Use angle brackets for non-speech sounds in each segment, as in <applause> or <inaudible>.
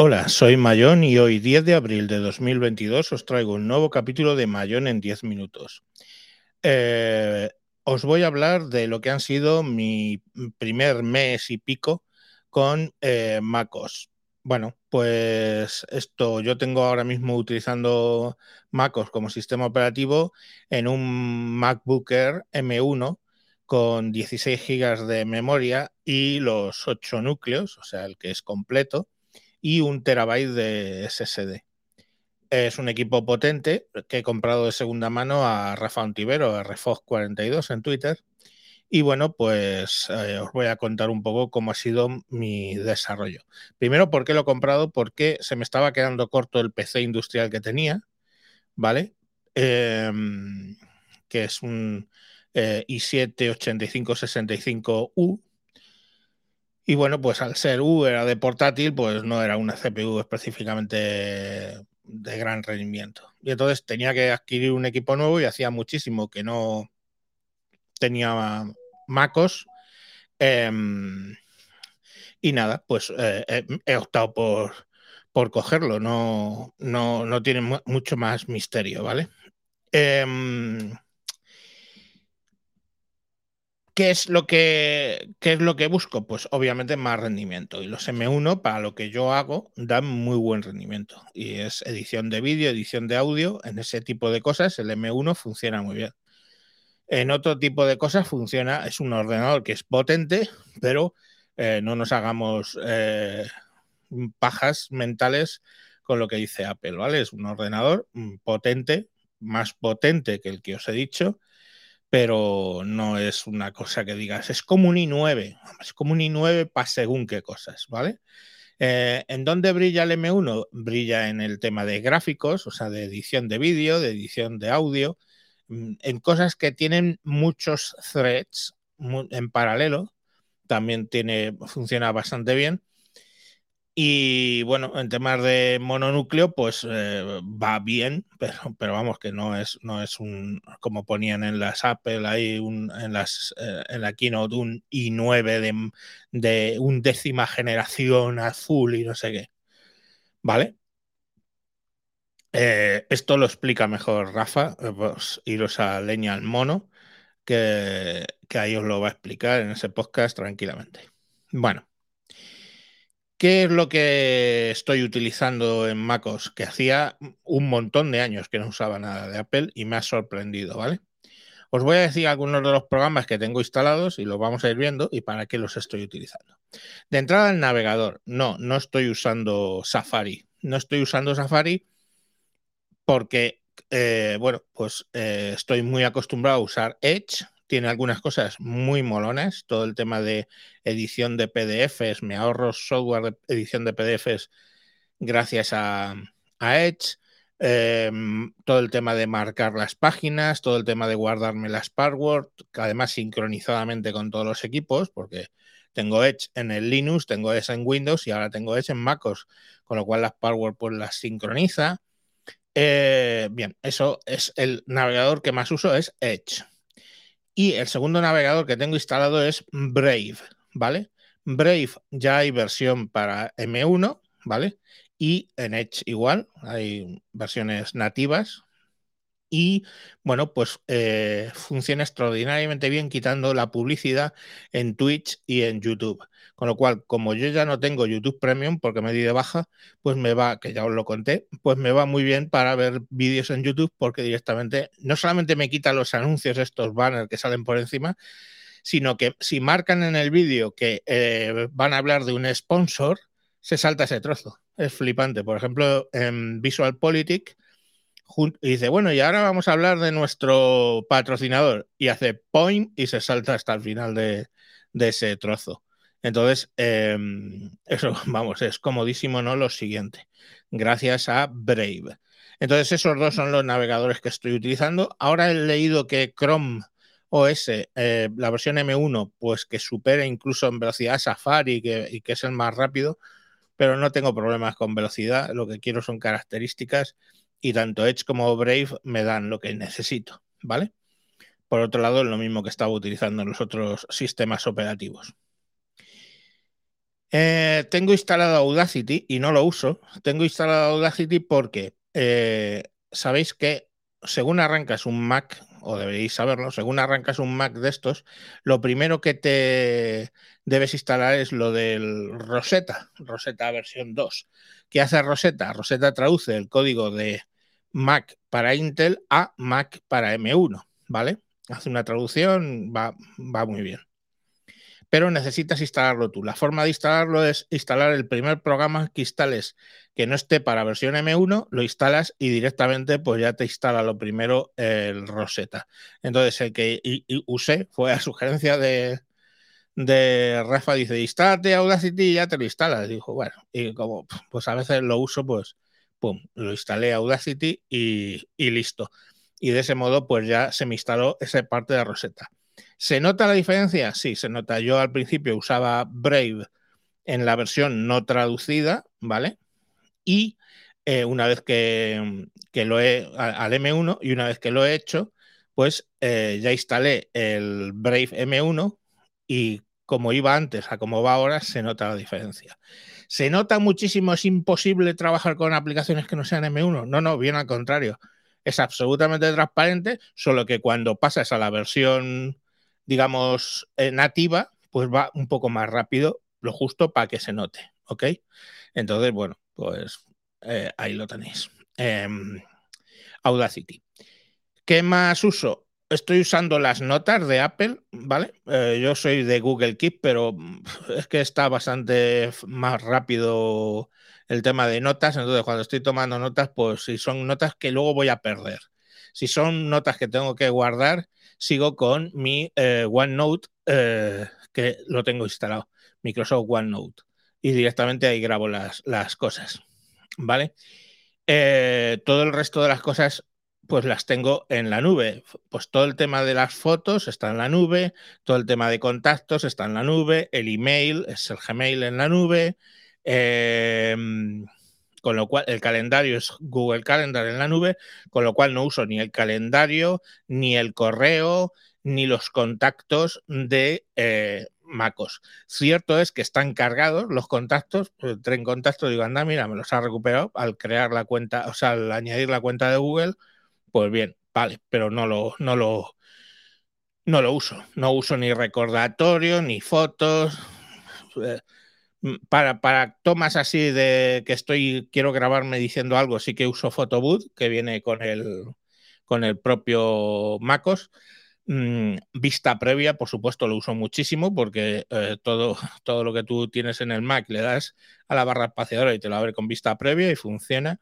Hola, soy Mayón y hoy 10 de abril de 2022 os traigo un nuevo capítulo de Mayón en 10 minutos. Eh, os voy a hablar de lo que han sido mi primer mes y pico con eh, MacOS. Bueno, pues esto yo tengo ahora mismo utilizando MacOS como sistema operativo en un MacBook Air M1 con 16 GB de memoria y los 8 núcleos, o sea, el que es completo y un terabyte de SSD. Es un equipo potente que he comprado de segunda mano a Rafa Ontivero, a Refox42 en Twitter. Y bueno, pues eh, os voy a contar un poco cómo ha sido mi desarrollo. Primero, ¿por qué lo he comprado? Porque se me estaba quedando corto el PC industrial que tenía, ¿vale? Em, que es un eh, i7-8565U, y bueno, pues al ser U era de portátil, pues no era una CPU específicamente de gran rendimiento. Y entonces tenía que adquirir un equipo nuevo y hacía muchísimo que no tenía MacOS. Em, y nada, pues eh, he optado por, por cogerlo. No, no, no tiene mucho más misterio, ¿vale? Em, ¿Qué es, lo que, es lo que busco? Pues obviamente más rendimiento. Y los M1, para lo que yo hago, dan muy buen rendimiento. Y es edición de vídeo, edición de audio. En ese tipo de cosas, el M1 funciona muy bien. En otro tipo de cosas funciona, es un ordenador que es potente, pero eh, no nos hagamos eh, pajas mentales con lo que dice Apple, ¿vale? Es un ordenador mm, potente, más potente que el que os he dicho, pero no es una cosa que digas, es como un i9, es como un i9 para según qué cosas, ¿vale? Eh, ¿En dónde brilla el M1? Brilla en el tema de gráficos, o sea, de edición de vídeo, de edición de audio, mm, en cosas que tienen muchos threads en paralelo, también tiene, funciona bastante bien. Y bueno, en temas de mononúcleo, pues eh, va bien, <laughs> pero, pero, vamos, que no es, no es un, como ponían en las Apple ahí, un, en, las, eh, en la keynote, un i9 de, de un décima generación azul y no sé qué. ¿Vale? Eh, esto lo explica mejor Rafa, pues iros a Leña al Mono, que, que ahí os lo va a explicar en ese podcast tranquilamente. Bueno. ¿Qué es lo que estoy utilizando en MacOS? Que hacía un montón de años que no usaba nada de Apple y me ha sorprendido, ¿vale? Os voy a decir algunos de los programas que tengo instalados y los vamos a ir viendo y para qué los estoy utilizando. De entrada, el navegador. No, no estoy usando Safari. No estoy usando Safari porque, eh, bueno, pues eh, estoy muy acostumbrado a usar Edge, tiene algunas cosas muy molonas, todo el tema de edición de PDFs, me ahorro software de edición de PDFs gracias a, Edge, em, todo el tema de marcar las páginas, todo el tema de guardarme las passwords, además sincronizadamente con todos los equipos, porque tengo Edge en el Linux, tengo Edge en Windows y ahora tengo Edge en MacOS, con lo cual las passwords pues las sincroniza. Eh, bien, eso es el navegador que más uso, es Edge. Y el segundo navegador que tengo instalado es Brave, ¿vale? Brave ya hay versión para M1, ¿vale? Y en Edge igual, hay versiones nativas. Y bueno, pues eh, funciona extraordinariamente bien quitando la publicidad en Twitch y en YouTube. Con lo cual, como yo ya no tengo YouTube Premium porque me di de baja, pues me va, que ya os lo conté, pues me va muy bien para ver vídeos en YouTube porque directamente no solamente me quita los anuncios, estos banners que salen por encima, sino que si marcan en el vídeo que eh, van a hablar de un sponsor, se salta ese trozo. Es flipante. Por ejemplo, en Visual Politic, y dice, bueno, y ahora vamos a hablar de nuestro patrocinador. Y hace point y se salta hasta el final de ese trozo. Entonces, em, <laughs> eso, vamos, es comodísimo, ¿no? Lo siguiente, gracias a Brave. Entonces, esos dos son los navegadores que estoy utilizando. Ahora he leído que Chrome OS, eh, la versión M1, pues que supera incluso en velocidad Safari y que es el más rápido, pero no tengo problemas con velocidad. Lo que quiero son características y tanto Edge como Brave me dan lo que necesito, ¿vale? Por otro lado, es lo mismo que estaba utilizando en los otros sistemas operativos. Eh, tengo instalado Audacity y no lo uso. Tengo instalado Audacity porque eh, sabéis que según arrancas un Mac, o deberéis saberlo, según arrancas un Mac de estos, lo primero que te debes instalar es lo del Rosetta, Rosetta versión 2. ¿Qué hace Rosetta? Rosetta traduce el código de Mac para Intel a Mac para M1, ¿vale? Hace una traducción, va, va muy bien pero necesitas instalarlo tú. La forma de instalarlo es instalar el primer programa que instales que no esté para versión M1, lo instalas y directamente pues ya te instala lo primero el Rosetta. Entonces el que usé fue a sugerencia de, de Rafa, dice, instálate Audacity y ya te lo instalas. Dijo, bueno, y como pues a veces lo uso, pues pum, lo instalé Audacity y, y listo. Y de ese modo pues ya se me instaló esa parte de Rosetta. ¿Se nota la diferencia? Sí, se nota. Yo al principio usaba Brave en la versión no traducida, ¿vale? Y eh, una vez que, lo he al M1 y una vez que lo he hecho, pues eh, ya instalé el Brave M1 y como iba antes a como va ahora, se nota la diferencia. ¿Se nota muchísimo? ¿Es imposible trabajar con aplicaciones que no sean M1? No, no, bien al contrario. Es absolutamente transparente, solo que cuando pasas a la versión digamos, eh, nativa, pues va un poco más rápido, lo justo para que se note, ¿ok? Entonces, bueno, pues eh, ahí lo tenéis. Em, Audacity. ¿Qué más uso? Estoy usando las notas de Apple, ¿vale? Eh, yo soy de Google Keep, pero es que está bastante más rápido el tema de notas. Entonces, cuando estoy tomando notas, pues si son notas que luego voy a perder. Si son notas que tengo que guardar, sigo con mi eh, OneNote, eh, que lo tengo instalado, Microsoft OneNote, y directamente ahí grabo las, las cosas, ¿vale? Todo el resto de las cosas, pues las tengo en la nube. Pues todo el tema de las fotos está en la nube, todo el tema de contactos está en la nube, el email es el Gmail en la nube. Eh, con lo cual el calendario es Google Calendar en la nube, con lo cual no uso ni el calendario, ni el correo, ni los contactos de eh, MacOS. Cierto es que están cargados los contactos, pues, entré en contacto digo, anda, mira, me los ha recuperado al crear la cuenta, o sea, al añadir la cuenta de Google, pues bien, vale, pero no lo, no lo, no lo uso. No uso ni recordatorio, ni fotos. Eh, para, para tomas así de que estoy, quiero grabarme diciendo algo, sí que uso Photobooth, que viene con el, con el propio MacOS. Mm, vista previa, por supuesto, lo uso muchísimo porque eh, todo, todo lo que tú tienes en el Mac le das a la barra espaciadora y te lo abre con vista previa y funciona.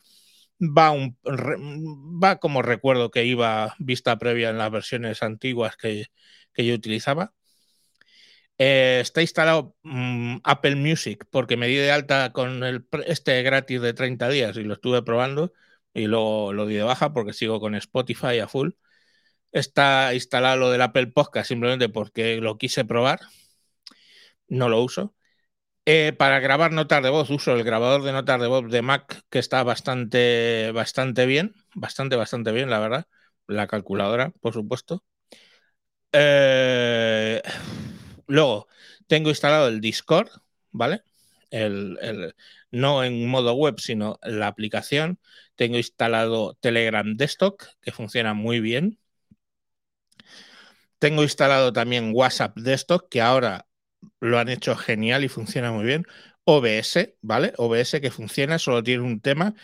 Va, un, va como recuerdo que iba vista previa en las versiones antiguas que, que yo utilizaba. Eh, está instalado mm, Apple Music porque me di de alta con el, este gratis de 30 días y lo estuve probando y luego lo di de baja porque sigo con Spotify a full. Está instalado lo del Apple Podcast simplemente porque lo quise probar. No lo uso. Eh, para grabar notas de voz uso el grabador de notas de voz de Mac que está bastante, bastante bien. Bastante, bastante bien, la verdad. La calculadora, por supuesto. Eh Luego, tengo instalado el Discord, ¿vale? El, no en modo web, sino la aplicación. Tengo instalado Telegram Desktop, que funciona muy bien. Tengo instalado también WhatsApp Desktop, que ahora lo han hecho genial y funciona muy bien. OBS, ¿vale? OBS que funciona, solo tiene un tema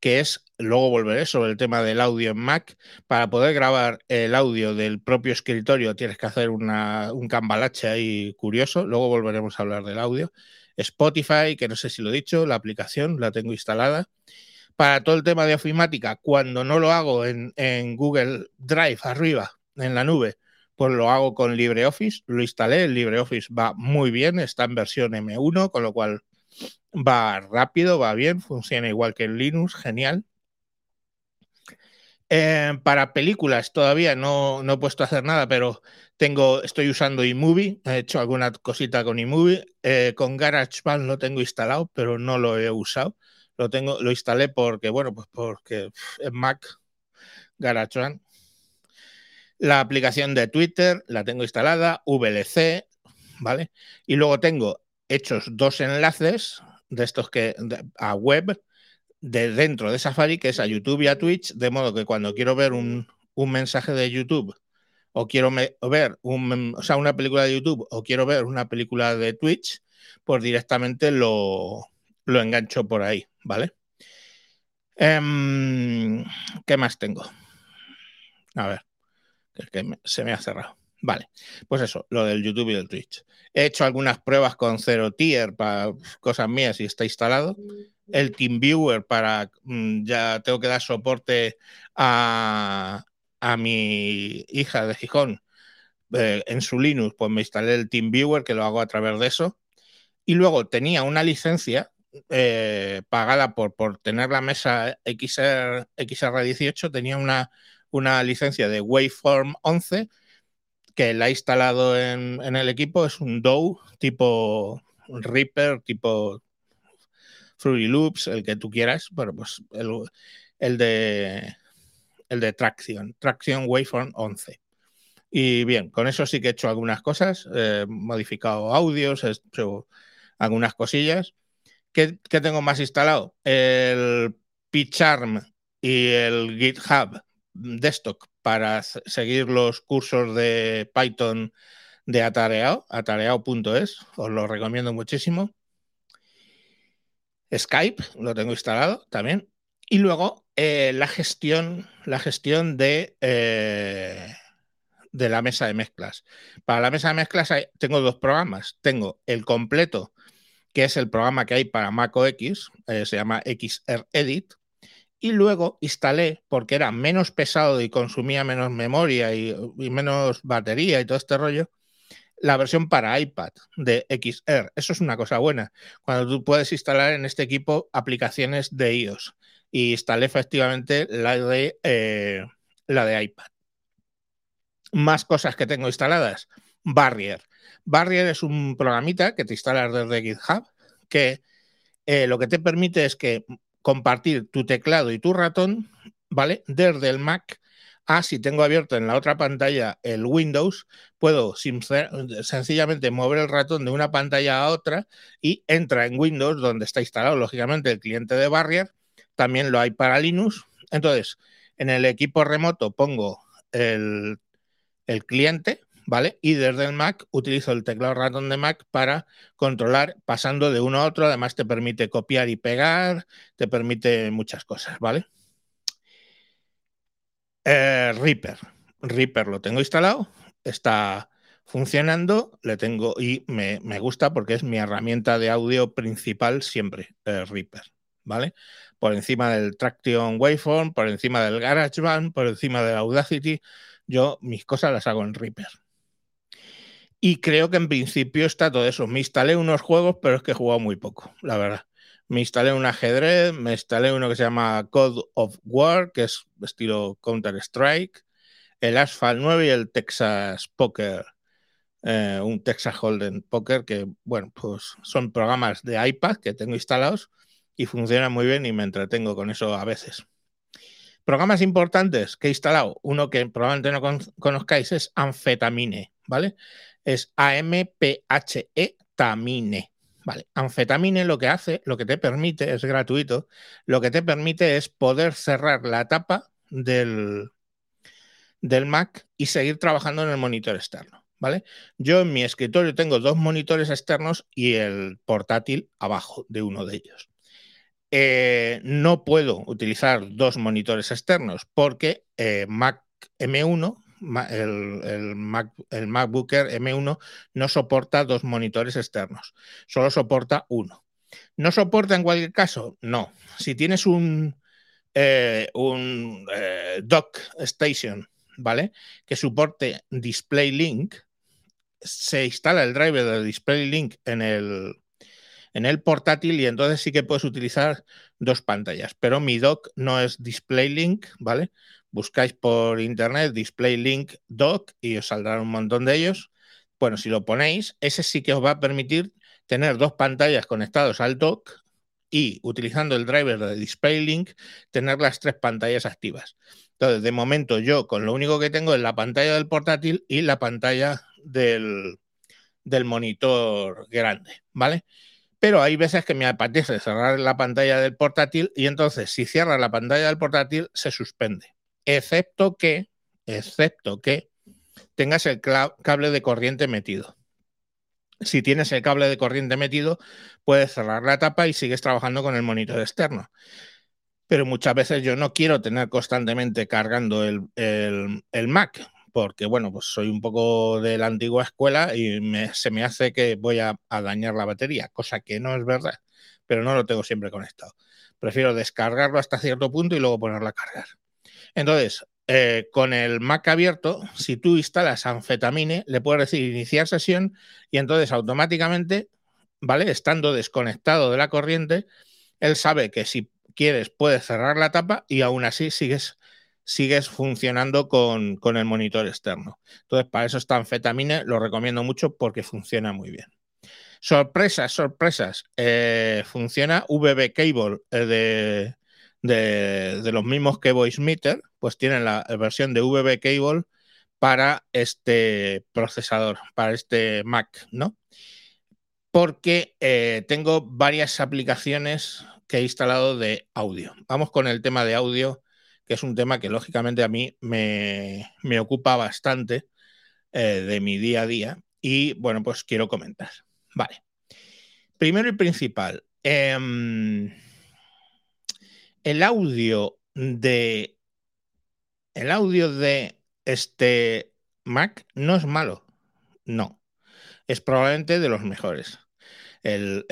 que es, luego volveré sobre el tema del audio en Mac. Para poder grabar el audio del propio escritorio tienes que hacer un cambalache ahí curioso. Luego volveremos a hablar del audio. Spotify, que no sé si lo he dicho, la aplicación la tengo instalada. Para todo el tema de ofimática, cuando no lo hago en, en Google Drive arriba, en la nube, pues lo hago con LibreOffice. Lo instalé, LibreOffice va muy bien, está en versión M1, con lo cual va rápido, va bien, funciona igual que en Linux, genial. Eh, para películas todavía no, no, he puesto a hacer nada, pero tengo, estoy usando iMovie, he hecho alguna cosita con iMovie. Eh, con GarageBand lo tengo instalado, pero no lo he usado. Lo tengo, lo instalé porque, bueno, pues porque en Mac, GarageBand. La aplicación de Twitter la tengo instalada, VLC, ¿vale? Y luego tengo hechos dos enlaces de estos que a web de dentro de Safari, que es a YouTube y a Twitch, de modo que cuando quiero ver un, un mensaje de YouTube o quiero ver un, una película de YouTube o quiero ver una película de Twitch, pues directamente lo, lo engancho por ahí, ¿vale? Em, ¿Qué más tengo? A ver, que se me ha cerrado. Vale, pues eso, lo del YouTube y del Twitch. He hecho algunas pruebas con Zero Tier para cosas mías y está instalado. El TeamViewer para, mm, ya tengo que dar soporte a, a mi hija de Gijón eh, en su Linux, pues me instalé el TeamViewer, que lo hago a través de eso. Y luego tenía una licencia eh, pagada por, por tener la mesa XR, XR18, tenía una, una licencia de Waveform 11 que la he instalado en, en el equipo. Es un DAW tipo Reaper, tipo Fruity Loops, el que tú quieras. Bueno, pues el, el de el de Traction, Traction Waveform 11. Y bien, con eso sí que he hecho algunas cosas, he modificado audios, he hecho algunas cosillas. ¿Qué, tengo más instalado? El PyCharm y el GitHub Desktop para seguir los cursos de Python de Atareao, atareao.es, os lo recomiendo muchísimo. Skype, lo tengo instalado también. Y luego eh, la gestión, la gestión de, eh, de la mesa de mezclas. Para la mesa de mezclas tengo dos programas. Tengo el completo, que es el programa que hay para Mac OS, eh, se llama XR Edit. Y luego instalé, porque era menos pesado y consumía menos memoria y, menos batería y todo este rollo, la versión para iPad de XR. Eso es una cosa buena. Cuando tú puedes instalar en este equipo aplicaciones de iOS y instalé efectivamente la de, eh, la de iPad. Más cosas que tengo instaladas. Barrier. Barrier es un programita que te instalas desde GitHub que eh, lo que te permite es que compartir tu teclado y tu ratón, ¿vale? Desde el Mac a si tengo abierto en la otra pantalla el Windows, puedo sencillamente mover el ratón de una pantalla a otra y entra en Windows, donde está instalado lógicamente el cliente de Barrier, también lo hay para Linux. Entonces, en el equipo remoto pongo el, cliente, ¿vale? Y desde el Mac utilizo el teclado ratón de Mac para controlar pasando de uno a otro. Además, te permite copiar y pegar, te permite muchas cosas, ¿vale? Eh, Reaper. Reaper lo tengo instalado, está funcionando, le tengo y me, gusta porque es mi herramienta de audio principal siempre, eh, Reaper, ¿vale? por encima del Traction Waveform, por encima del GarageBand, por encima del Audacity. Yo mis cosas las hago en Reaper. Y creo que en principio está todo eso. Me instalé unos juegos, pero es que he jugado muy poco, la verdad. Me instalé un ajedrez, me instalé uno que se llama Code of War, que es estilo Counter-Strike, el Asphalt 9 y el Texas Poker, eh, un Texas Hold'em Poker, que, bueno, pues son programas de iPad que tengo instalados y funciona muy bien y me entretengo con eso a veces. Programas importantes que he instalado, uno que probablemente no conozcáis es Anfetamine, ¿vale? Es A-M-P-H-E Tamine. Vale, Anfetamine lo que hace, lo que te permite, es gratuito, lo que te permite es poder cerrar la tapa del, del Mac y seguir trabajando en el monitor externo, ¿vale? Yo en mi escritorio tengo dos monitores externos y el portátil abajo de uno de ellos. Eh, no puedo utilizar dos monitores externos porque eh, Mac M1, el, Mac, el MacBook M1 no soporta dos monitores externos, solo soporta uno. ¿No soporta en cualquier caso? No. Si tienes un, eh, un dock station, ¿vale? Que soporte Display Link, se instala el driver de Display Link en el, en el portátil y entonces sí que puedes utilizar dos pantallas. Pero mi dock no es Display Link, ¿vale? Buscáis por internet Display Link Dock y os saldrán un montón de ellos. Bueno, si lo ponéis, ese sí que os va a permitir tener dos pantallas conectados al dock y utilizando el driver de Display Link, tener las tres pantallas activas. Entonces, de momento yo con lo único que tengo es la pantalla del portátil y la pantalla del, del monitor grande, ¿vale? Pero hay veces que me apetece cerrar la pantalla del portátil y entonces si cierra la pantalla del portátil se suspende, excepto que, excepto que tengas el cable de corriente metido. Si tienes el cable de corriente metido, puedes cerrar la tapa y sigues trabajando con el monitor externo. Pero muchas veces yo no quiero tener constantemente cargando el, Mac porque bueno, pues soy un poco de la antigua escuela y se me hace que voy a, dañar la batería, cosa que no es verdad, pero no lo tengo siempre conectado. Prefiero descargarlo hasta cierto punto y luego ponerlo a cargar. Entonces, eh, con el Mac abierto, si tú instalas Anfetamine, le puedes decir iniciar sesión y entonces automáticamente, ¿vale? Estando desconectado de la corriente, él sabe que si quieres puedes cerrar la tapa y aún así sigues sigues funcionando con, el monitor externo. Entonces, para eso está Anfetamine, lo recomiendo mucho porque funciona muy bien. Sorpresas, sorpresas. Eh, funciona VB Cable eh, de, de, los mismos que VoiceMeter, pues tienen la versión de VB Cable para este procesador, para este Mac, ¿no? Porque eh, tengo varias aplicaciones que he instalado de audio. Vamos con el tema de audio que es un tema que lógicamente a mí me, ocupa bastante eh, de mi día a día y bueno, pues quiero comentar. Vale. Primero y principal, em, el audio de el audio de este Mac no es malo, no, es probablemente de los mejores. El,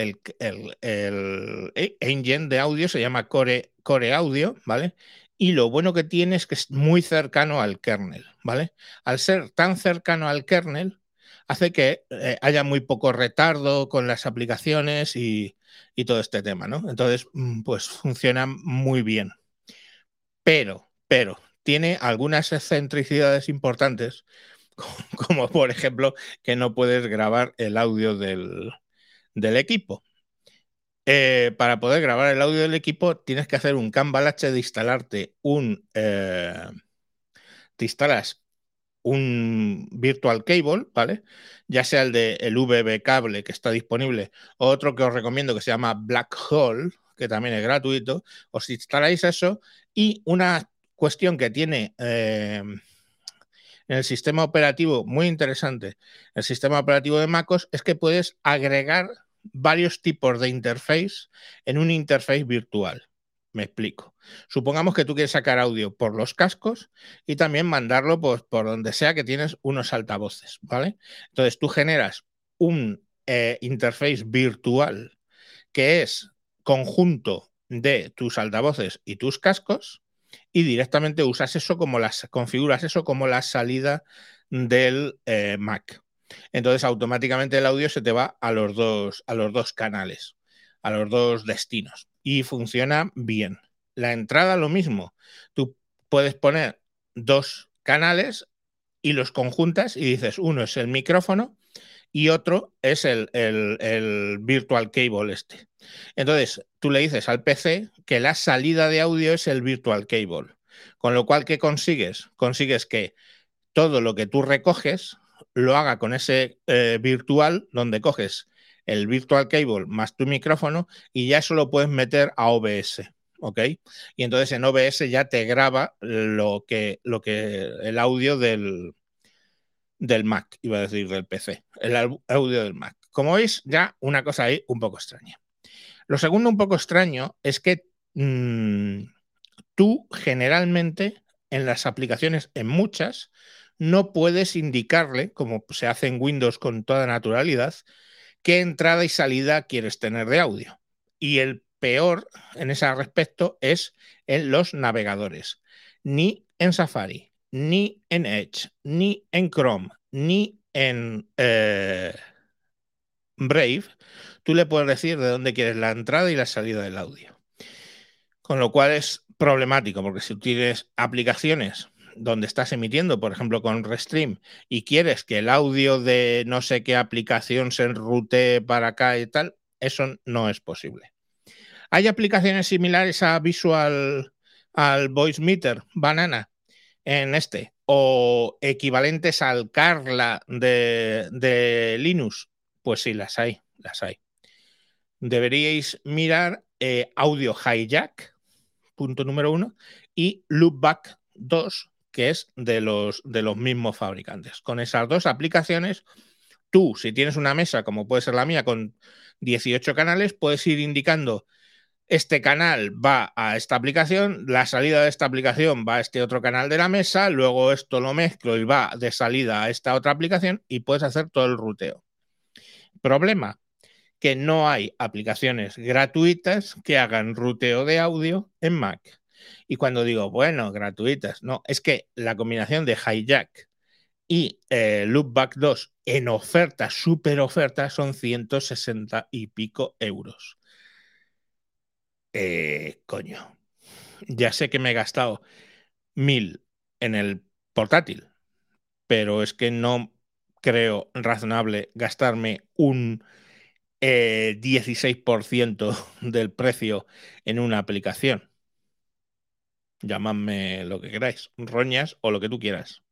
engine de audio se llama Core, Core Audio, ¿vale? y lo bueno que tiene es que es muy cercano al kernel, ¿vale? Al ser tan cercano al kernel, hace que eh, haya muy poco retardo con las aplicaciones y, todo este tema, ¿no? Entonces, mm, pues funciona muy bien. Pero, pero, tiene algunas excentricidades importantes, <laughs> como por ejemplo que no puedes grabar el audio del, del equipo. Eh, para poder grabar el audio del equipo tienes que hacer un cambalache de instalarte un... Eh, te instalas un virtual cable, ¿vale? Ya sea el de el VB cable que está disponible, o otro que os recomiendo que se llama Black Hole, que también es gratuito. Os instaláis eso y una cuestión que tiene eh, en el sistema operativo muy interesante, el sistema operativo de MacOS, es que puedes agregar varios tipos de interface en un interface virtual. Me explico. Supongamos que tú quieres sacar audio por los cascos y también mandarlo pues, por donde sea que tienes unos altavoces, ¿vale? Entonces tú generas un eh, interface virtual que es conjunto de tus altavoces y tus cascos y directamente usas eso como las configuras eso como la salida del eh, Mac. Entonces automáticamente el audio se te va a los dos, a los dos canales, a los dos destinos y funciona bien. La entrada lo mismo. Tú puedes poner dos canales y los conjuntas y dices, uno es el micrófono y otro es el, el, virtual cable este. Entonces, tú le dices al PC que la salida de audio es el virtual cable. Con lo cual, ¿qué consigues? Consigues que todo lo que tú recoges lo haga con ese eh, virtual donde coges el virtual cable más tu micrófono y ya eso lo puedes meter a OBS. ¿Ok? Y entonces en OBS ya te graba lo que, lo que el audio del, del Mac, iba a decir del PC, el audio del Mac. Como veis, ya una cosa ahí un poco extraña. Lo segundo un poco extraño es que mm, tú generalmente en las aplicaciones, en muchas, no puedes indicarle, como se hace en Windows con toda naturalidad, qué entrada y salida quieres tener de audio. Y el peor en ese respecto es en los navegadores. Ni en Safari, ni en Edge, ni en Chrome, ni en eh, Brave, tú le puedes decir de dónde quieres la entrada y la salida del audio. Con lo cual es problemático, porque si tienes aplicaciones donde estás emitiendo, por ejemplo, con Restream, y quieres que el audio de no sé qué aplicación se enrute para acá y tal, eso no es posible. Hay aplicaciones similares a Visual al Voice Meter Banana en este. o equivalentes al Carla de, de Linux? Pues sí, las hay, las hay. Deberíais mirar eh, Audio Hijack, punto número uno, y Loopback 2, que es de los, de los mismos fabricantes. Con esas dos aplicaciones, tú, si tienes una mesa, como puede ser la mía, con 18 canales, puedes ir indicando este canal va a esta aplicación, la salida de esta aplicación va a este otro canal de la mesa, luego esto lo mezclo y va de salida a esta otra aplicación y puedes hacer todo el ruteo. Problema, que no hay aplicaciones gratuitas que hagan ruteo de audio en Mac. Y cuando digo, bueno, gratuitas, no, es que la combinación de Hijack y eh, Loopback 2 en oferta, super oferta, son 160 y pico euros. Eh, coño, ya sé que me he gastado mil en el portátil, pero es que no creo razonable gastarme un 16% eh, del precio en una aplicación. Llamadme lo que queráis, roñas o lo que tú quieras.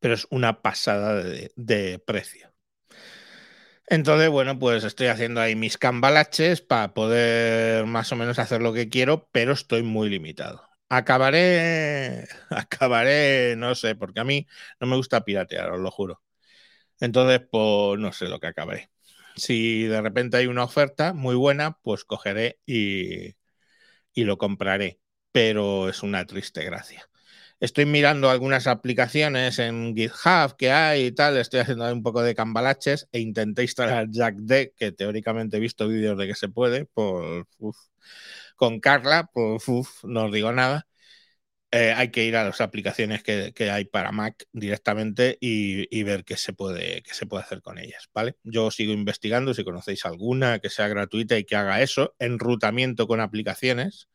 Pero es una pasada de precio. Entonces, bueno, pues estoy haciendo ahí mis cambalaches para poder más o menos hacer lo que quiero, pero estoy muy limitado. Acabaré, <laughs> acabaré, no sé, porque a mí no me gusta piratear, os lo juro. Entonces, pues no sé lo que acabaré. Si de repente hay una oferta muy buena, pues cogeré y, y lo compraré, pero es una triste gracia. Estoy mirando algunas aplicaciones en GitHub que hay y tal, estoy haciendo un poco de cambalaches e intenté instalar JackD, que teóricamente he visto vídeos de que se puede, por, con Carla, por, no os digo nada. Eh, hay que ir a las aplicaciones que, hay para Mac directamente y, ver qué se, puede, qué se puede hacer con ellas, ¿vale? Yo sigo investigando si conocéis alguna que sea gratuita y que haga eso, enrutamiento con aplicaciones,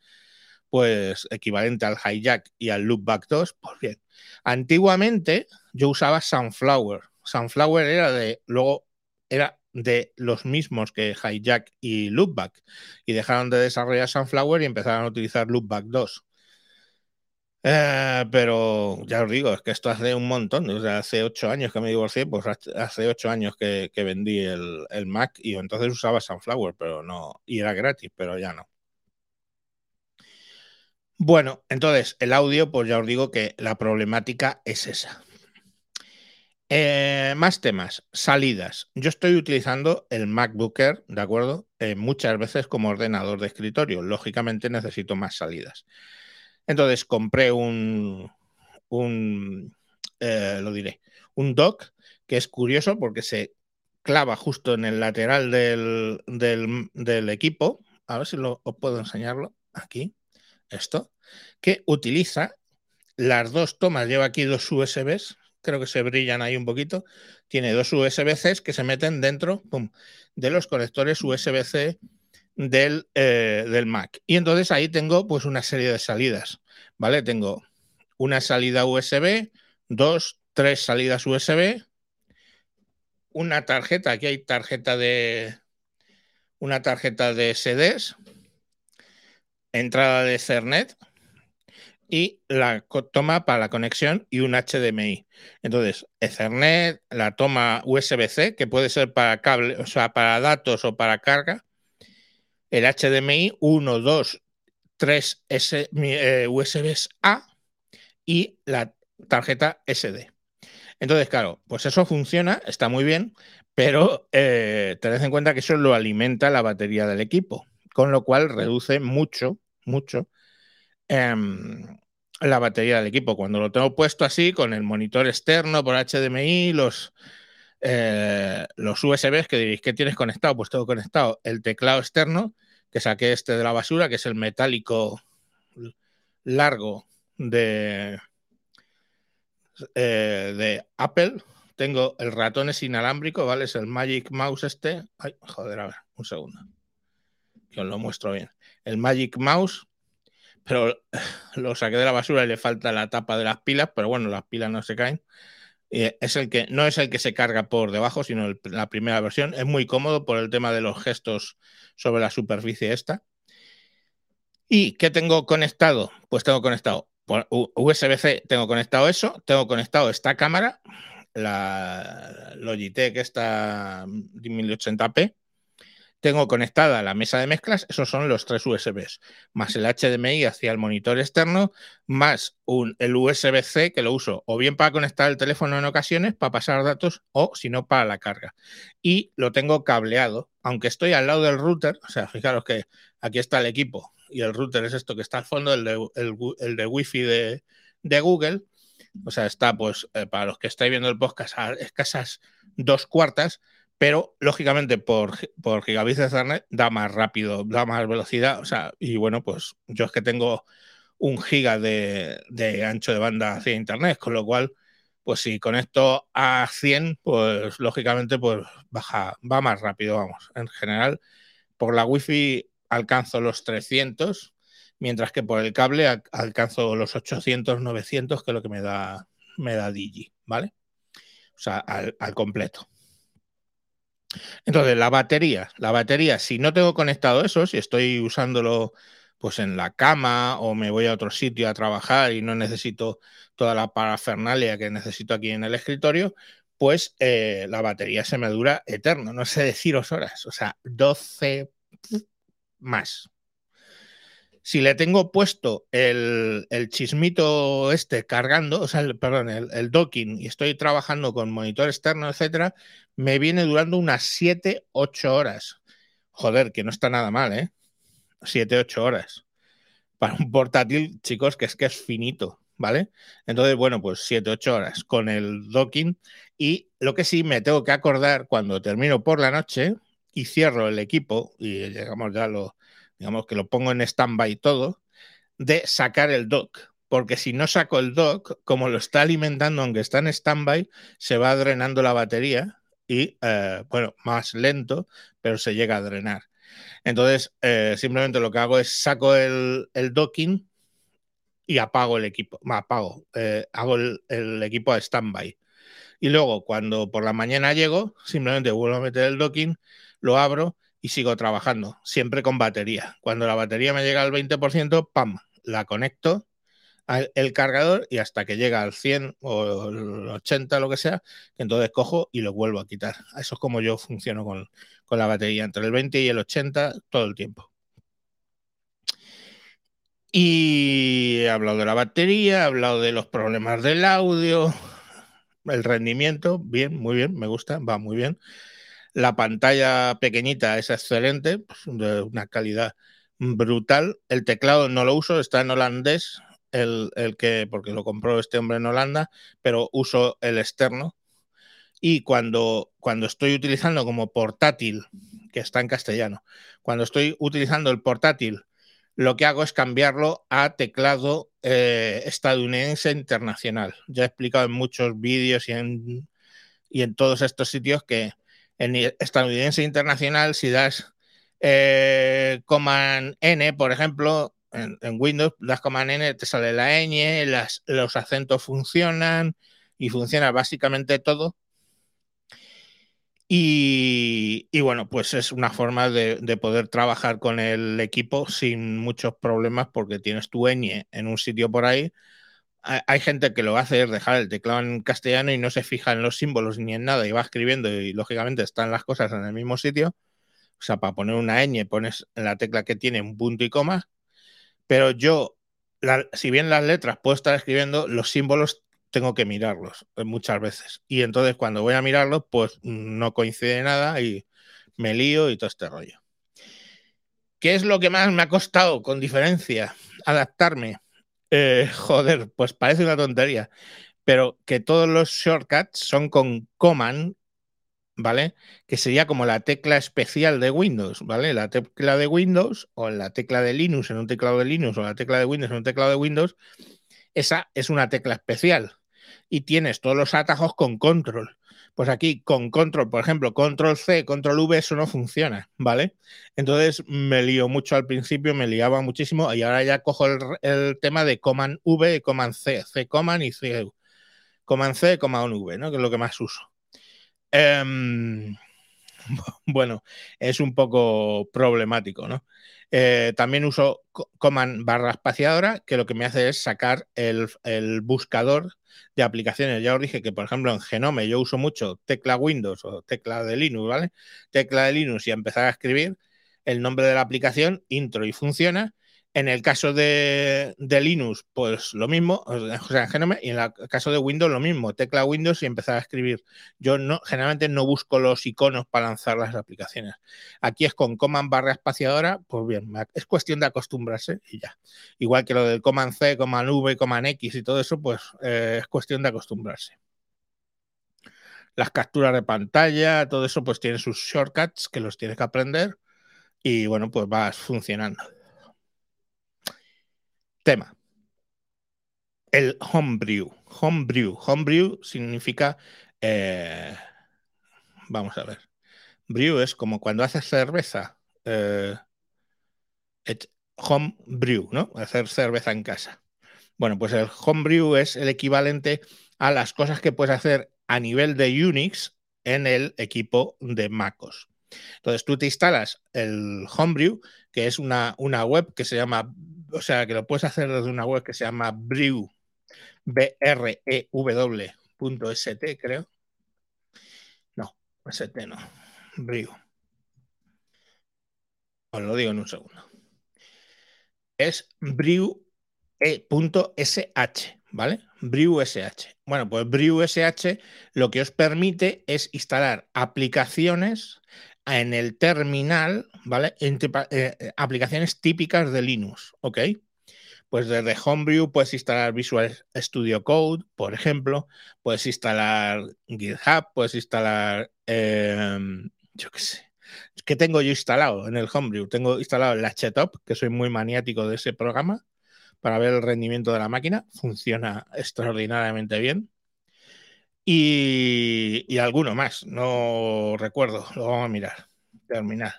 pues equivalente al hijack y al loopback 2, pues bien. Antiguamente yo usaba Sunflower. Sunflower era de, luego era de los mismos que hijack y loopback y dejaron de desarrollar Sunflower y empezaron a utilizar loopback 2. Eh, pero ya os digo, es que esto hace un montón, o sea, hace ocho años que me divorcié, pues hace ocho años que, vendí el, el, Mac y entonces usaba Sunflower, pero no, y era gratis, pero ya no. Bueno, entonces el audio, pues ya os digo que la problemática es esa. Eh, más temas, salidas. Yo estoy utilizando el MacBook Air, ¿de acuerdo? Eh, muchas veces como ordenador de escritorio. Lógicamente necesito más salidas. Entonces compré un, un eh, lo diré, un dock que es curioso porque se clava justo en el lateral del, del equipo. A ver si lo, os puedo enseñarlo aquí esto, que utiliza las dos tomas, lleva aquí dos USBs, creo que se brillan ahí un poquito, tiene dos USB-C que se meten dentro de los conectores USB-C del, eh, del, Mac. Y entonces ahí tengo pues una serie de salidas, ¿vale? Tengo una salida USB, dos, tres salidas USB, una tarjeta, aquí hay tarjeta de una tarjeta de SDs, entrada de Ethernet y la toma para la conexión y un HDMI. Entonces, Ethernet, la toma USB-C, que puede ser para cable, o sea, para datos o para carga, el HDMI 1, 2, 3 S, USBs A y la tarjeta SD. Entonces, claro, pues eso funciona, está muy bien, pero eh, tened en cuenta que eso lo alimenta la batería del equipo con lo cual reduce mucho, mucho em, la batería del equipo. Cuando lo tengo puesto así, con el monitor externo por HDMI, los, eh, los USBs que diréis, ¿qué tienes conectado? Pues tengo conectado el teclado externo, que saqué este de la basura, que es el metálico largo de, eh, de Apple. Tengo el ratón es inalámbrico, ¿vale? Es el Magic Mouse este. Ay, joder, a ver, un segundo que os lo muestro bien. El Magic Mouse, pero lo saqué de la basura y le falta la tapa de las pilas, pero bueno, las pilas no se caen. es el que no es el que se carga por debajo, sino la primera versión. Es muy cómodo por el tema de los gestos sobre la superficie esta. ¿Y qué tengo conectado? Pues tengo conectado USB-C tengo conectado eso, tengo conectado esta cámara, la Logitech esta 1080p, tengo conectada la mesa de mezclas, esos son los tres USBs, más el HDMI hacia el monitor externo, más un, el USB-C que lo uso o bien para conectar el teléfono en ocasiones, para pasar datos, o si no, para la carga. Y lo tengo cableado, aunque estoy al lado del router, o sea, fijaros que aquí está el equipo y el router es esto que está al fondo, el de, el, de Wi-Fi de, Google. O sea, está, pues, eh, para los que estáis viendo el podcast, a escasas dos cuartas pero lógicamente por, por gigabits de Ethernet da más rápido, da más velocidad, o sea, y bueno, pues yo es que tengo un giga de, ancho de banda hacia internet, con lo cual, pues si conecto a 100, pues lógicamente pues baja, va más rápido, vamos. En general, por la Wi-Fi alcanzo los 300, mientras que por el cable alcanzo los 800, 900, que es lo que me da, me da Digi, ¿vale? O sea, al completo. Entonces, la batería, la batería, si no tengo conectado eso, si estoy usándolo pues en la cama o me voy a otro sitio a trabajar y no necesito toda la parafernalia que necesito aquí en el escritorio, pues eh, la batería se me dura eterno, no sé deciros horas, o sea, 12 más si le tengo puesto el, chismito este cargando, o sea, el, perdón, el, docking y estoy trabajando con monitor externo, etcétera, me viene durando unas 7, 8 horas. Joder, que no está nada mal, ¿eh? 7, 8 horas. Para un portátil, chicos, que es que es finito, ¿vale? Entonces, bueno, pues 7, 8 horas con el docking. Y lo que sí me tengo que acordar cuando termino por la noche y cierro el equipo, y llegamos ya lo digamos que lo pongo en stand-by todo, de sacar el dock. Porque si no saco el dock, como lo está alimentando, aunque está en stand-by, se va drenando la batería y, eh, bueno, más lento, pero se llega a drenar. Entonces, eh, simplemente lo que hago es saco el, docking y apago el equipo. Apago, eh, hago el, el, equipo a stand-by. Y luego, cuando por la mañana llego, simplemente vuelvo a meter el docking, lo abro y sigo trabajando, siempre con batería. Cuando la batería me llega al 20%, ¡pam! La conecto al el cargador y hasta que llega al 100 o el 80, lo que sea, entonces cojo y lo vuelvo a quitar. Eso es como yo funciono con, con la batería, entre el 20 y el 80 todo el tiempo. Y he hablado de la batería, he hablado de los problemas del audio, el rendimiento, bien, muy bien, me gusta, va muy bien. La pantalla pequeñita es excelente, pues, de una calidad brutal. El teclado no lo uso, está en holandés, el, que, porque lo compró este hombre en Holanda, pero uso el externo. Y cuando, cuando estoy utilizando como portátil, que está en castellano, cuando estoy utilizando el portátil, lo que hago es cambiarlo a teclado eh, estadounidense internacional. Ya he explicado en muchos vídeos y en, y en todos estos sitios que en estadounidense internacional, si das eh, Command N, por ejemplo, en, Windows, das Command N, te sale la ñ, los acentos funcionan y funciona básicamente todo. Y, bueno, pues es una forma de, de, poder trabajar con el equipo sin muchos problemas porque tienes tu ñ en un sitio por ahí hay gente que lo hace es dejar el teclado en castellano y no se fija en los símbolos ni en nada y va escribiendo y lógicamente están las cosas en el mismo sitio. O sea, para poner una ñ pones en la tecla que tiene un punto y coma, pero yo, si bien las letras puedo estar escribiendo, los símbolos tengo que mirarlos eh, muchas veces. Y entonces cuando voy a mirarlos, pues no coincide nada y me lío y todo este rollo. ¿Qué es lo que más me ha costado con diferencia adaptarme? Eh, <laughs> joder, pues parece una tontería, pero que todos los shortcuts son con command, ¿vale? Que sería como la tecla especial de Windows, ¿vale? La tecla de Windows o la tecla de Linux en un teclado de Linux o la tecla de Windows en un teclado de Windows, esa es una tecla especial y tienes todos los atajos con control. Pues aquí con control, por ejemplo, control C, control V, eso no funciona, ¿vale? Entonces me lío mucho al principio, me liaba muchísimo y ahora ya cojo el, tema de command V command C, C command y C, command C, command V, ¿no? Que es lo que más uso. Em, <laughs> bueno, es un poco problemático, ¿no? Eh, también uso command barra espaciadora, que lo que me hace es sacar el, el, buscador de aplicaciones. Ya os dije que, por ejemplo, en Genome yo uso mucho tecla Windows o tecla de Linux, ¿vale? Tecla de Linux y empezar a escribir el nombre de la aplicación, intro y funciona. En el caso de, Linux, pues lo mismo, o sea, en Genome, y en el caso de Windows, lo mismo, tecla Windows y empezar a escribir. Yo no, generalmente no busco los iconos para lanzar las aplicaciones. Aquí es con command barra espaciadora, pues bien, es cuestión de acostumbrarse y ya. Igual que lo del command C, command V, command X y todo eso, pues eh, es cuestión de acostumbrarse. Las capturas de pantalla, todo eso, pues tiene sus shortcuts que los tienes que aprender y bueno, pues vas funcionando. Tema. El homebrew. Homebrew. Homebrew significa. Eh, vamos a ver. Brew es como cuando haces cerveza. Eh, homebrew, ¿no? Hacer cerveza en casa. Bueno, pues el homebrew es el equivalente a las cosas que puedes hacer a nivel de Unix en el equipo de MacOS. Entonces tú te instalas el Homebrew, que es una, una web que se llama o sea, que lo puedes hacer desde una web que se llama Brew, B-R-E-W.st, creo. No, ST no, Brew. Os lo digo en un segundo. Es brew.sh, ¿vale? BrewSH. Bueno, pues BrewSH lo que os permite es instalar aplicaciones en el terminal, ¿vale? Eh, eh, aplicaciones típicas de Linux, ¿ok? Pues desde Homebrew puedes instalar Visual Studio Code, por ejemplo, puedes instalar GitHub, puedes instalar, em, yo qué sé, ¿qué tengo yo instalado en el Homebrew? Tengo instalado el HTOP, que soy muy maniático de ese programa, para ver el rendimiento de la máquina, funciona extraordinariamente bien. Y, alguno más, no recuerdo, lo vamos a mirar. Terminar.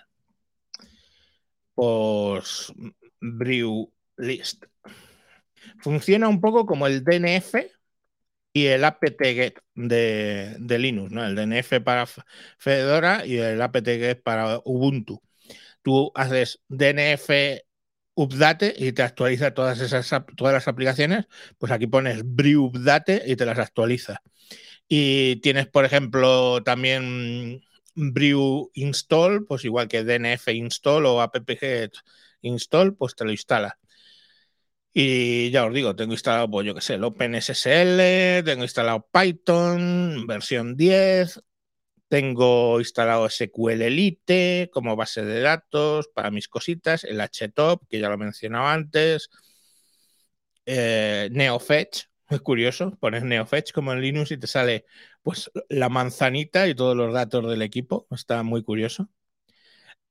Pues Brew List. Funciona un poco como el DNF y el apt-get de, de, Linux, ¿no? El DNF para Fedora y el apt-get para Ubuntu. Tú haces DNF update y te actualiza todas esas todas las aplicaciones, pues aquí pones brew update y te las actualiza. Y tienes, por ejemplo, también Brew install, pues igual que DNF install o app-get install, pues te lo instala. Y ya os digo, tengo instalado, pues yo qué sé, el OpenSSL, tengo instalado Python, versión 10, tengo instalado SQL Elite como base de datos para mis cositas, el HTOP, que ya lo mencionaba antes, eh, NeoFetch, es curioso, pones NeoFetch como en Linux y te sale pues la manzanita y todos los datos del equipo. Está muy curioso.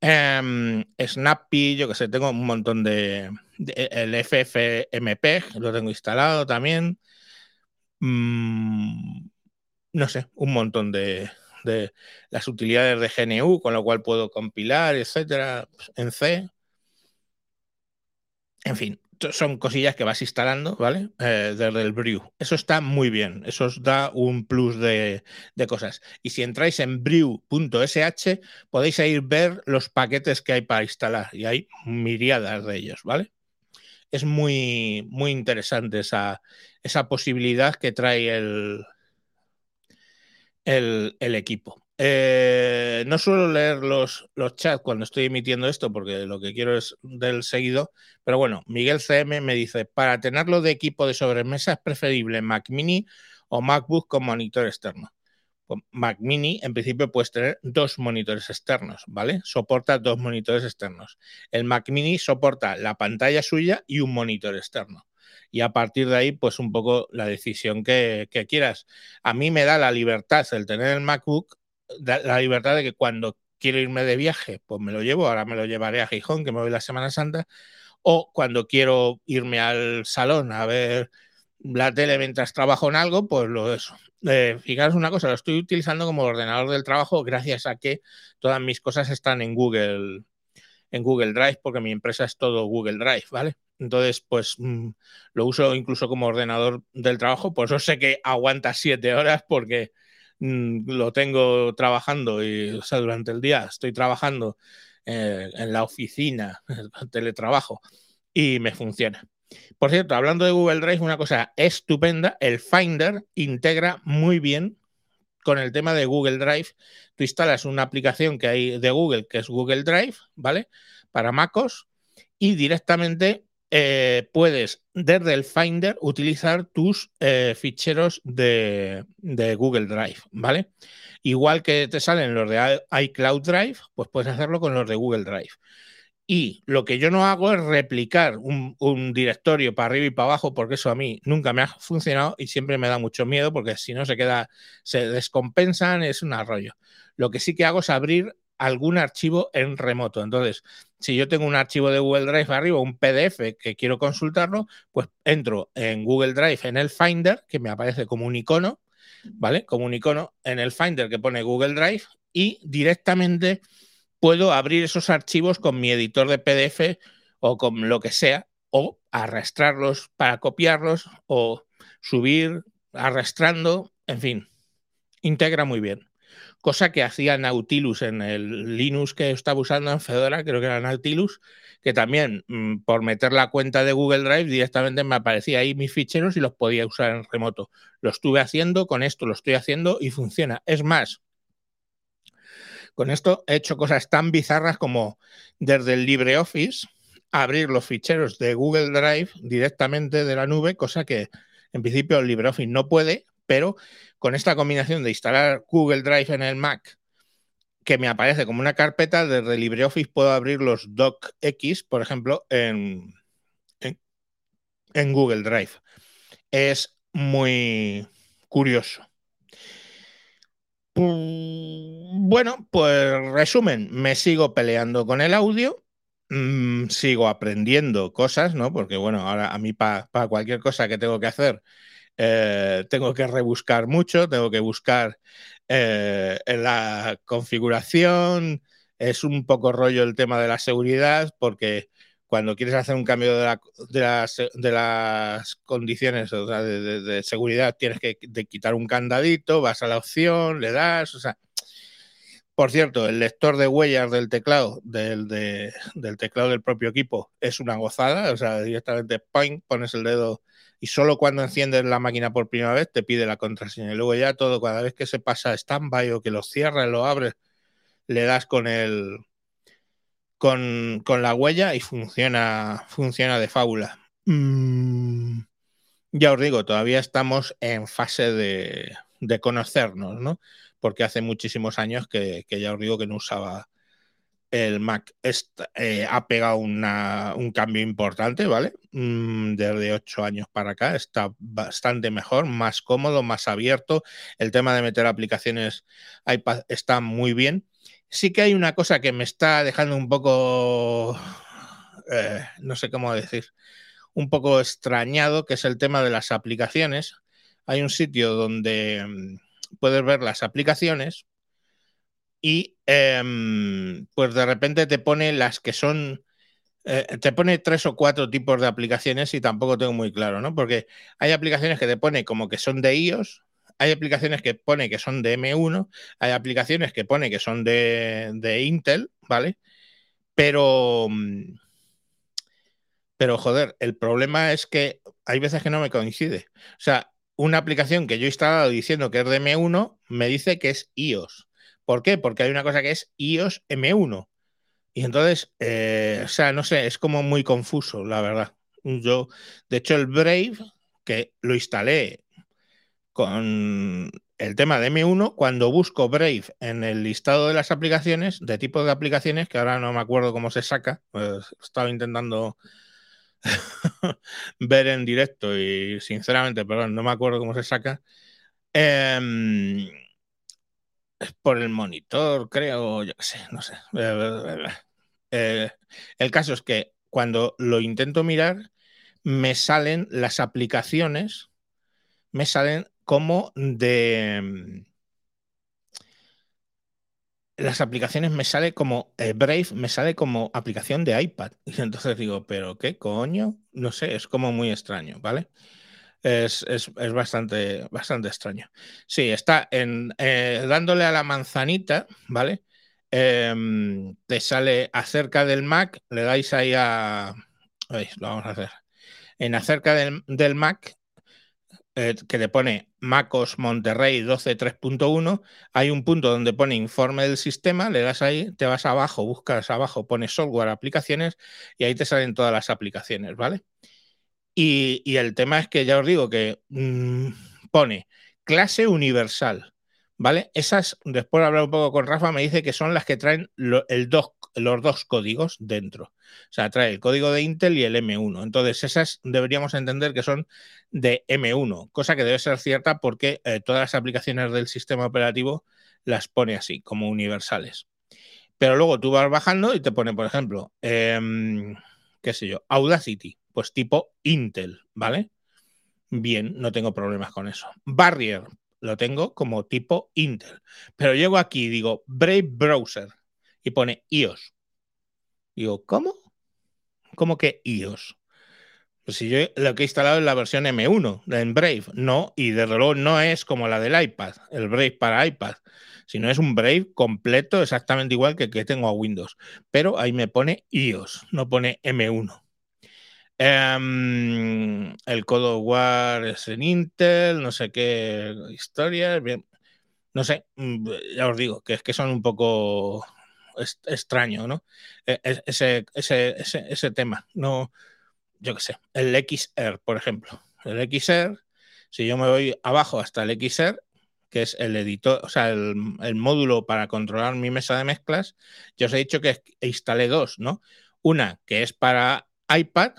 Em, Snappy, yo que sé, tengo un montón de, el FFmpeg, lo tengo instalado también. Mm, no sé, un montón de, de, las utilidades de GNU, con lo cual puedo compilar, etcétera, en C. En fin, son cosillas que vas instalando, ¿vale? Eh, desde el Brew. Eso está muy bien, eso os da un plus de, cosas. Y si entráis en brew.sh, podéis ir ver los paquetes que hay para instalar y hay miriadas de ellos, ¿vale? Es muy, muy interesante esa, esa posibilidad que trae el, el equipo. Eh, no suelo leer los, los chats cuando estoy emitiendo esto porque lo que quiero es del seguido, pero bueno, Miguel CM me dice, para tenerlo de equipo de sobremesa es preferible Mac Mini o MacBook con monitor externo. Pues Mac Mini, en principio, puedes tener dos monitores externos, ¿vale? Soporta dos monitores externos. El Mac Mini soporta la pantalla suya y un monitor externo. Y a partir de ahí, pues un poco la decisión que, que quieras. A mí me da la libertad el tener el MacBook la libertad de que cuando quiero irme de viaje, pues me lo llevo, ahora me lo llevaré a Gijón, que me voy la Semana Santa, o cuando quiero irme al salón a ver la tele mientras trabajo en algo, pues lo eso. Eh, fijaros una cosa, lo estoy utilizando como ordenador del trabajo gracias a que todas mis cosas están en Google, en Google Drive, porque mi empresa es todo Google Drive, ¿vale? Entonces, pues mm, lo uso incluso como ordenador del trabajo, por eso sé que aguanta siete horas porque lo tengo trabajando y o sea, durante el día estoy trabajando eh, en la oficina, <laughs> teletrabajo, y me funciona. Por cierto, hablando de Google Drive, una cosa estupenda, el Finder integra muy bien con el tema de Google Drive. Tú instalas una aplicación que hay de Google, que es Google Drive, ¿vale? Para MacOS, y directamente eh, puedes desde el Finder utilizar tus eh, ficheros de, de, Google Drive, ¿vale? Igual que te salen los de iCloud Drive, pues puedes hacerlo con los de Google Drive. Y lo que yo no hago es replicar un, directorio para arriba y para abajo, porque eso a mí nunca me ha funcionado y siempre me da mucho miedo, porque si no se queda, se descompensan, es un arroyo. Lo que sí que hago es abrir algún archivo en remoto. Entonces, si yo tengo un archivo de Google Drive arriba, un PDF que quiero consultarlo, pues entro en Google Drive en el Finder, que me aparece como un icono, ¿vale? Como un icono en el Finder que pone Google Drive y directamente puedo abrir esos archivos con mi editor de PDF o con lo que sea, o arrastrarlos para copiarlos, o subir arrastrando, en fin, integra muy bien. Cosa que hacía Nautilus en el Linux que estaba usando en Fedora, creo que era Nautilus, que también mm, por meter la cuenta de Google Drive directamente me aparecía ahí mis ficheros y los podía usar en remoto. Lo estuve haciendo, con esto lo estoy haciendo y funciona. Es más, con esto he hecho cosas tan bizarras como desde el LibreOffice abrir los ficheros de Google Drive directamente de la nube, cosa que en principio el LibreOffice no puede, pero con esta combinación de instalar Google Drive en el Mac, que me aparece como una carpeta, desde LibreOffice puedo abrir los docx, por ejemplo, en, en, Google Drive. Es muy curioso. Bueno, pues resumen, me sigo peleando con el audio, mmm, sigo aprendiendo cosas, ¿no? Porque bueno, ahora a mí para pa cualquier cosa que tengo que hacer, eh, tengo que rebuscar mucho, tengo que buscar eh, en la configuración, es un poco rollo el tema de la seguridad, porque cuando quieres hacer un cambio de, la, de, las, de las, condiciones o sea, de, de, de, seguridad, tienes que quitar un candadito, vas a la opción, le das, o sea. Por cierto, el lector de huellas del teclado, del, del teclado del propio equipo, es una gozada, o sea, directamente point, pones el dedo y solo cuando enciendes la máquina por primera vez te pide la contraseña. Y luego ya todo, cada vez que se pasa standby o que lo cierras, lo abres, le das con el, con, con la huella y funciona, funciona de fábula. Mm, ya os digo, todavía estamos en fase de, de conocernos, ¿no? Porque hace muchísimos años que, ya os digo que no usaba el Mac. Eh, ha pegado un cambio importante, ¿vale? Mm, desde ocho años para acá está bastante mejor, más cómodo, más abierto. El tema de meter aplicaciones iPad está muy bien sí que hay una cosa que me está dejando un poco, eh, no sé cómo decir, un poco extrañado, que es el tema de las aplicaciones. Hay un sitio donde mm, puedes ver las aplicaciones y eh, pues de repente te pone las que son, eh, te pone tres o cuatro tipos de aplicaciones y tampoco tengo muy claro, ¿no? Porque hay aplicaciones que te pone como que son de iOS, hay aplicaciones que pone que son de M1, hay aplicaciones que pone que son de, de Intel, ¿vale? Pero, mm, pero joder, el problema es que hay veces que no me coincide. O sea, una aplicación que yo he instalado diciendo que es de M1 me dice que es iOS. ¿Por qué? Porque hay una cosa que es iOS M1. Y entonces, eh, o sea, no sé, es como muy confuso, la verdad. Yo, de hecho, el Brave, que lo instalé con el tema de M1, cuando busco Brave en el listado de las aplicaciones, de tipo de aplicaciones, que ahora no me acuerdo cómo se saca, pues estaba intentando <laughs> ver en directo y sinceramente, perdón, no me acuerdo cómo se saca. Eh, por el monitor, creo, yo qué sé, no sé. Eh, el caso es que cuando lo intento mirar, me salen las aplicaciones, me salen como de mm, las aplicaciones me sale como eh, Brave, me sale como aplicación de iPad. <laughs> Y entonces digo, ¿pero qué coño? No sé, es como muy extraño, ¿vale? Es, bastante, bastante extraño. Sí, está en, eh, dándole a la manzanita, ¿vale? Em, te sale acerca del Mac, le dais ahí a... lo vamos a hacer. En acerca del, del Mac, eh, que le pone MacOS Monterrey 12.3.1, hay un punto donde pone informe del sistema, le das ahí, te vas abajo, buscas abajo, pones software, aplicaciones y ahí te salen todas las aplicaciones, ¿vale? Y, el tema es que ya os digo que mm, pone clase universal, ¿vale? Esas, después de hablar un poco con Rafa, me dice que son las que traen el los dos códigos dentro. O sea, trae el código de Intel y el M1. Entonces, esas deberíamos entender que son de M1, cosa que debe ser cierta porque eh, todas las aplicaciones del sistema operativo las pone así, como universales. Pero luego tú vas bajando y te pone, por ejemplo, em, qué sé yo, Audacity pues tipo Intel, ¿vale? Bien, no tengo problemas con eso. Barrier, lo tengo como tipo Intel. Pero llego aquí y digo Brave Browser y pone iOS. Digo, ¿cómo? ¿Cómo que iOS? Pues si yo lo que he instalado es la versión M1 de Brave, no, y desde luego no es como la del iPad, el Brave para iPad, sino es un Brave completo exactamente igual que el que tengo a Windows. Pero ahí me pone iOS, no pone M1. Em, el Code War es en Intel, no sé qué historias, bien, no sé, mm, ya os digo, que es que son un poco extraños, ¿no? E, e, ese, ese, ese, tema, no, yo qué sé, el XR, por ejemplo, el XR, si yo me voy abajo hasta el XR, que es el editor, o sea, el, el, módulo para controlar mi mesa de mezclas, yo os he dicho que instalé dos, ¿no? Una que es para iPad,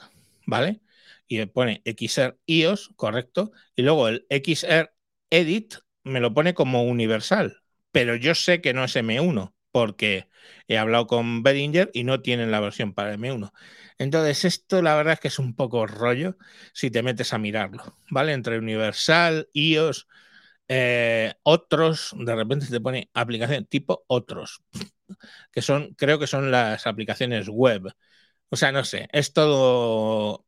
¿vale? Y me pone XR iOS, correcto. Y luego el XR Edit me lo pone como universal. Pero yo sé que no es M1, porque he hablado con Behringer y no tienen la versión para M1. Entonces, esto la verdad es que es un poco rollo si te metes a mirarlo, ¿vale? Entre Universal, iOS, eh, otros, de repente te pone aplicación tipo otros, <laughs> que son, creo que son las aplicaciones web o sea, no sé, es todo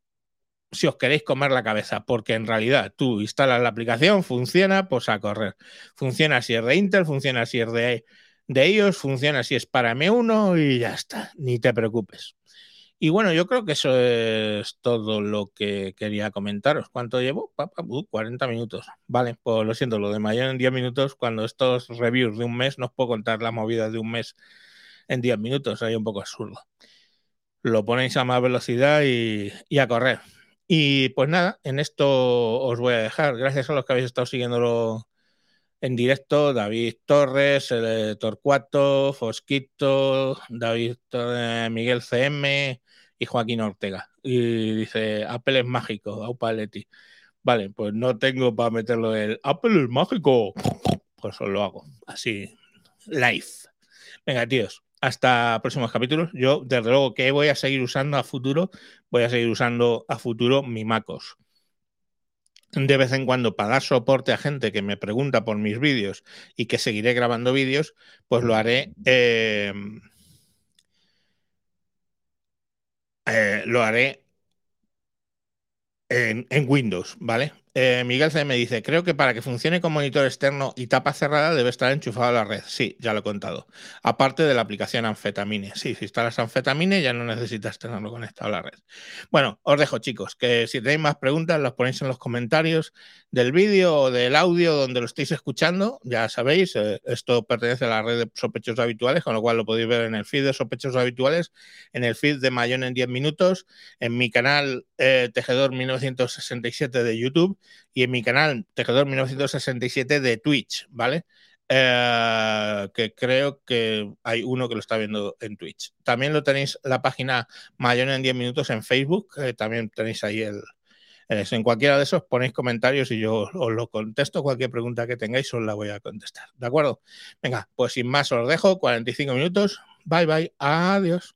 si os queréis comer la cabeza, porque en realidad tú instalas la aplicación, funciona, pues a correr. Funciona si es de Intel, funciona si es de, de ellos, funciona si es para M1 y ya está, ni te preocupes. Y bueno, yo creo que eso es todo lo que quería comentaros. ¿Cuánto llevo? 40 uh, minutos. Vale, pues lo siento, lo de mayor en 10 minutos, cuando estos reviews de un mes, no os puedo contar la movida de un mes en 10 minutos, hay un poco absurdo lo ponéis a más velocidad y, a correr. Y pues nada, en esto os voy a dejar. Gracias a los que habéis estado siguiéndolo en directo, David Torres, Torcuato, Fosquito, David Miguel CM y Joaquín Ortega. Y dice, Apple es mágico, Aupaletti. Vale, pues no tengo para meterlo el Apple es mágico. Pues lo hago, así, live. Venga, tíos, hasta próximos capítulos. Yo, desde luego, que voy a seguir usando a futuro, voy a seguir usando a futuro mi MacOS. De vez en cuando, para dar soporte a gente que me pregunta por mis vídeos y que seguiré grabando vídeos, pues lo haré. Em, eh, lo haré en, en Windows, ¿vale? Eh, Miguel C. me dice, creo que para que funcione con monitor externo y tapa cerrada debe estar enchufado a la red. Sí, ya lo he contado. Aparte de la aplicación Anfetamine. Sí, si instalas Anfetamine ya no necesitas tenerlo conectado a la red. Bueno, os dejo chicos, que si tenéis más preguntas las ponéis en los comentarios del vídeo o del audio donde lo estéis escuchando. Ya sabéis, eh, esto pertenece a la red de sospechosos habituales, con lo cual lo podéis ver en el feed de sospechosos habituales, en el feed de Mayón en 10 minutos, en mi canal eh, Tejedor 1967 de YouTube y en mi canal Tejedor 1967 de Twitch, ¿vale? Eh, que creo que hay uno que lo está viendo en Twitch. También lo tenéis la página Mayor en 10 minutos en Facebook, también tenéis ahí el, En cualquiera de esos ponéis comentarios y yo os lo contesto. Cualquier pregunta que tengáis os la voy a contestar. ¿De acuerdo? Venga, pues sin más os dejo. 45 minutos. Bye bye. Adiós.